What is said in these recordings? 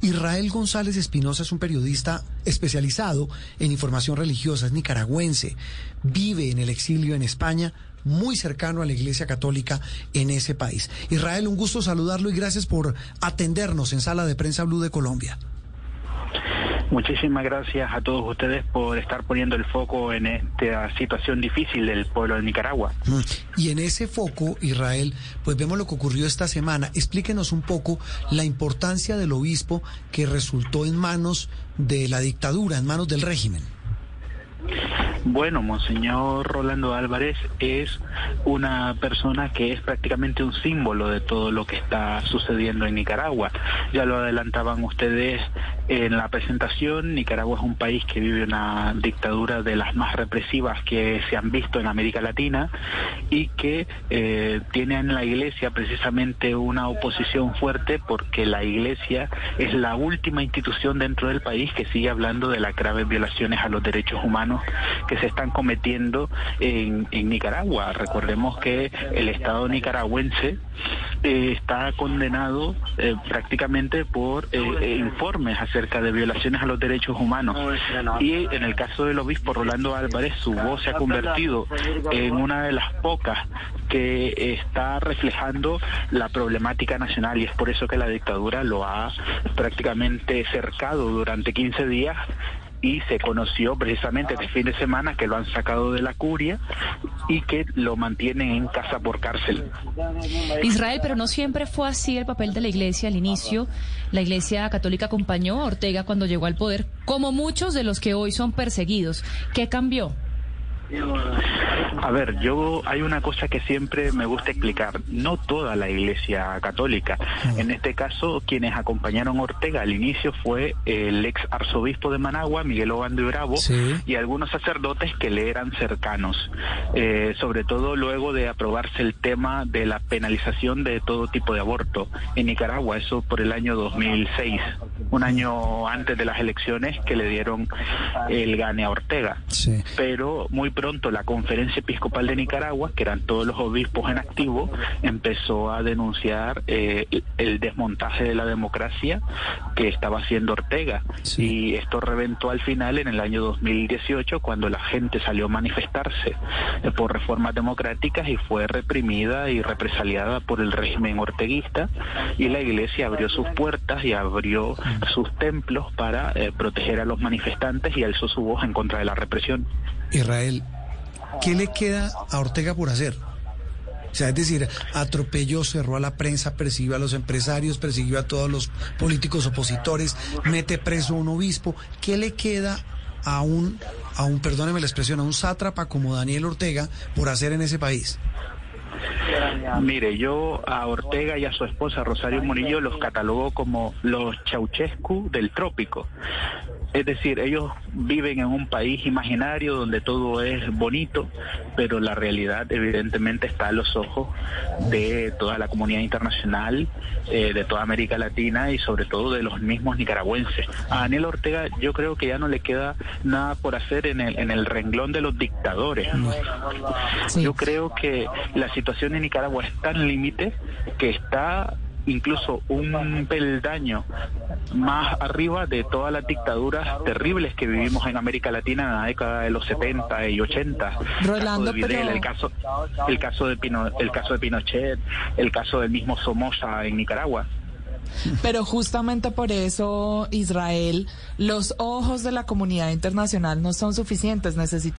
Israel González Espinosa es un periodista especializado en información religiosa, es nicaragüense, vive en el exilio en España, muy cercano a la Iglesia Católica en ese país. Israel, un gusto saludarlo y gracias por atendernos en Sala de Prensa Blue de Colombia. Muchísimas gracias a todos ustedes por estar poniendo el foco en esta situación difícil del pueblo de Nicaragua. Y en ese foco, Israel, pues vemos lo que ocurrió esta semana. Explíquenos un poco la importancia del obispo que resultó en manos de la dictadura, en manos del régimen. Bueno, Monseñor Rolando Álvarez es una persona que es prácticamente un símbolo de todo lo que está sucediendo en Nicaragua. Ya lo adelantaban ustedes en la presentación, Nicaragua es un país que vive una dictadura de las más represivas que se han visto en América Latina y que eh, tiene en la iglesia precisamente una oposición fuerte porque la iglesia es la última institución dentro del país que sigue hablando de las graves violaciones a los derechos humanos que se están cometiendo en, en Nicaragua. Recordemos que el Estado nicaragüense eh, está condenado eh, prácticamente por eh, informes acerca de violaciones a los derechos humanos. Y en el caso del obispo Rolando Álvarez, su voz se ha convertido en una de las pocas que está reflejando la problemática nacional y es por eso que la dictadura lo ha prácticamente cercado durante 15 días y se conoció precisamente este fin de semana que lo han sacado de la curia y que lo mantienen en casa por cárcel. Israel, pero no siempre fue así el papel de la iglesia al inicio. La iglesia católica acompañó a Ortega cuando llegó al poder, como muchos de los que hoy son perseguidos. ¿Qué cambió? A ver, yo hay una cosa que siempre me gusta explicar. No toda la Iglesia Católica. En este caso, quienes acompañaron a Ortega al inicio fue el ex arzobispo de Managua, Miguel Obando Bravo, y algunos sacerdotes que le eran cercanos. Eh, sobre todo luego de aprobarse el tema de la penalización de todo tipo de aborto en Nicaragua, eso por el año 2006, un año antes de las elecciones que le dieron el gane a Ortega. Pero muy pronto la conferencia episcopal de Nicaragua, que eran todos los obispos en activo, empezó a denunciar eh, el desmontaje de la democracia que estaba haciendo Ortega. Y esto reventó al final en el año 2018, cuando la gente salió a manifestarse eh, por reformas democráticas y fue reprimida y represaliada por el régimen orteguista. Y la iglesia abrió sus puertas y abrió sus templos para eh, proteger a los manifestantes y alzó su voz en contra de la represión. Israel, ¿qué le queda a Ortega por hacer? O sea, es decir, atropelló, cerró a la prensa, persiguió a los empresarios, persiguió a todos los políticos opositores, mete preso a un obispo. ¿Qué le queda a un, a un, perdóneme la expresión, a un sátrapa como Daniel Ortega por hacer en ese país? Mire, yo a Ortega y a su esposa Rosario Murillo los catalogo como los Ceausescu del trópico. Es decir, ellos viven en un país imaginario donde todo es bonito, pero la realidad evidentemente está a los ojos de toda la comunidad internacional, eh, de toda América Latina y sobre todo de los mismos nicaragüenses. A Daniel Ortega yo creo que ya no le queda nada por hacer en el, en el renglón de los dictadores. Yo creo que la situación en Nicaragua es tan límite que está incluso un peldaño más arriba de todas las dictaduras terribles que vivimos en América Latina en la década de los 70 y 80. Rolando, el, caso de Videla, el caso el caso de Pino, el caso de Pinochet, el caso del mismo Somoza en Nicaragua. Pero justamente por eso, Israel, los ojos de la comunidad internacional no son suficientes. Necesitamos.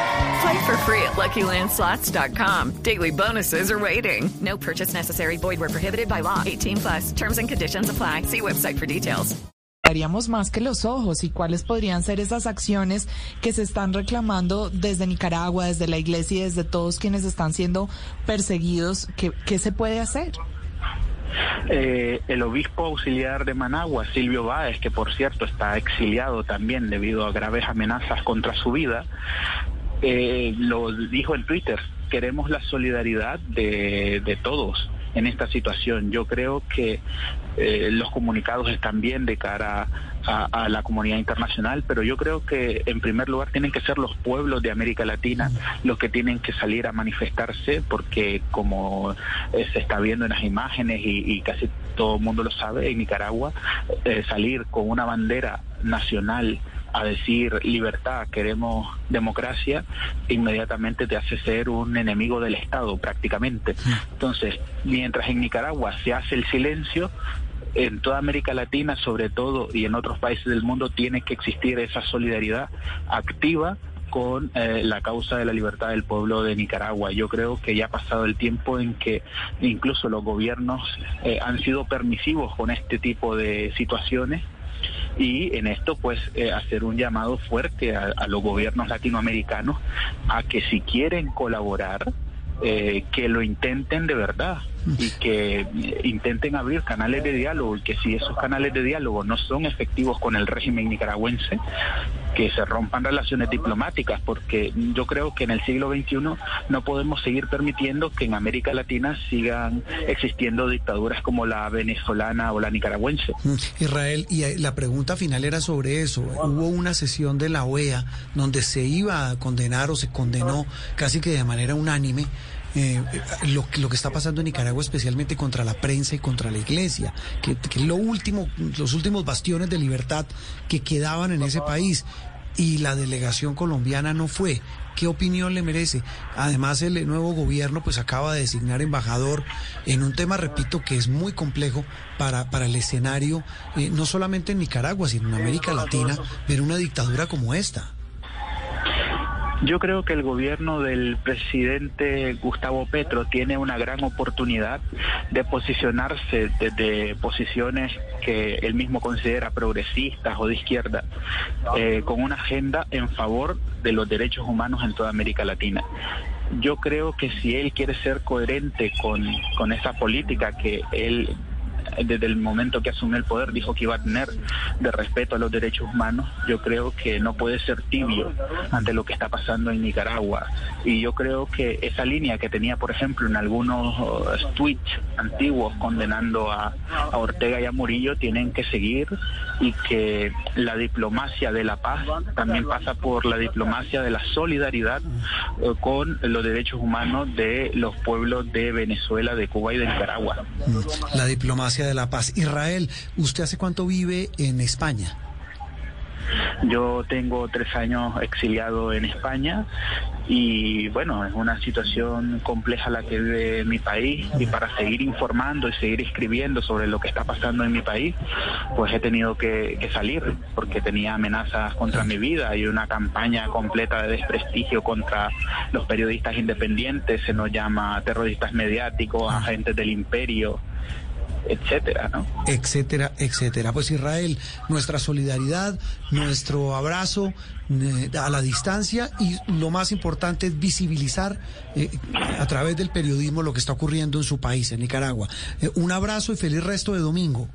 Play for free at LuckyLandSlots.com. Daily bonuses are waiting. No purchase necessary. Void were prohibited by law. 18 plus. Terms and conditions apply. See website for details. Haríamos más que los ojos y cuáles podrían ser esas acciones que se están reclamando desde Nicaragua, desde la iglesia y desde todos quienes están siendo perseguidos. ¿Qué, qué se puede hacer? Eh, el obispo auxiliar de Managua, Silvio Báez, que por cierto está exiliado también debido a graves amenazas contra su vida, eh, lo dijo en Twitter, queremos la solidaridad de, de todos en esta situación. Yo creo que eh, los comunicados están bien de cara a, la comunidad internacional, pero yo creo que en primer lugar tienen que ser los pueblos de América Latina los que tienen que salir a manifestarse, porque como eh, se está viendo en las imágenes y, y, casi todo el mundo lo sabe, en Nicaragua eh, salir con una bandera nacional a decir libertad, queremos democracia, inmediatamente te hace ser un enemigo del Estado prácticamente. Entonces, mientras en Nicaragua se hace el silencio, en toda América Latina, sobre todo, y en otros países del mundo, tiene que existir esa solidaridad activa con eh, la causa de la libertad del pueblo de Nicaragua. Yo creo que ya ha pasado el tiempo en que incluso los gobiernos eh, han sido permisivos con este tipo de situaciones y en esto pues eh, hacer un llamado fuerte a, a, los gobiernos latinoamericanos a que si quieren colaborar eh, que lo intenten de verdad y que intenten abrir canales de diálogo y que si esos canales de diálogo no son efectivos con el régimen nicaragüense, que se rompan relaciones diplomáticas, porque yo creo que en el siglo XXI no podemos seguir permitiendo que en América Latina sigan existiendo dictaduras como la venezolana o la nicaragüense. Israel, y la pregunta final era sobre eso. Hubo una sesión de la OEA donde se iba a condenar o se condenó casi que de manera unánime eh, lo, lo, que está pasando en Nicaragua, especialmente contra la prensa y contra la iglesia, que, que lo último, los últimos bastiones de libertad que quedaban en ese país. Y la delegación colombiana no fue. ¿Qué opinión le merece? Además, el nuevo gobierno pues acaba de designar embajador en un tema, repito, que es muy complejo para, para el escenario, eh, no solamente en Nicaragua, sino en América Latina, ver una dictadura como esta. Yo creo que el gobierno del presidente Gustavo Petro tiene una gran oportunidad de posicionarse desde posiciones que él mismo considera progresistas o de izquierda, eh, con una agenda en favor de los derechos humanos en toda América Latina. Yo creo que si él quiere ser coherente con, con esa política que él desde el momento que asumió el poder dijo que iba a tener de respeto a los derechos humanos, yo creo que no puede ser tibio ante lo que está pasando en Nicaragua. Y yo creo que esa línea que tenía, por ejemplo, en algunos tweets antiguos condenando a, a Ortega y a Murillo, tienen que seguir y que la diplomacia de la paz también pasa por la diplomacia de la solidaridad eh, con los derechos humanos de los pueblos de Venezuela, de Cuba y de Nicaragua. La diplomacia de la paz. Israel, ¿usted hace cuánto vive en España? Yo tengo tres años exiliado en España y bueno, es una situación compleja la que vive mi país y para seguir informando y seguir escribiendo sobre lo que está pasando en mi país, pues he tenido que, que salir porque tenía amenazas contra mi vida y una campaña completa de desprestigio contra los periodistas independientes, se nos llama terroristas mediáticos, agentes del imperio etcétera, ¿no? Etcétera, etcétera. Pues Israel, nuestra solidaridad, nuestro abrazo eh, a la distancia y lo más importante es visibilizar eh, a través del periodismo lo que está ocurriendo en su país, en Nicaragua. Eh, un abrazo y feliz resto de domingo.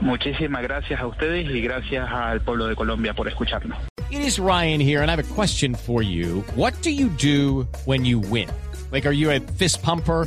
Muchísimas gracias a ustedes y gracias al pueblo de Colombia por escucharnos. It is Ryan here and I have a question for you. What do you do when you win? Like, are you a fist pumper?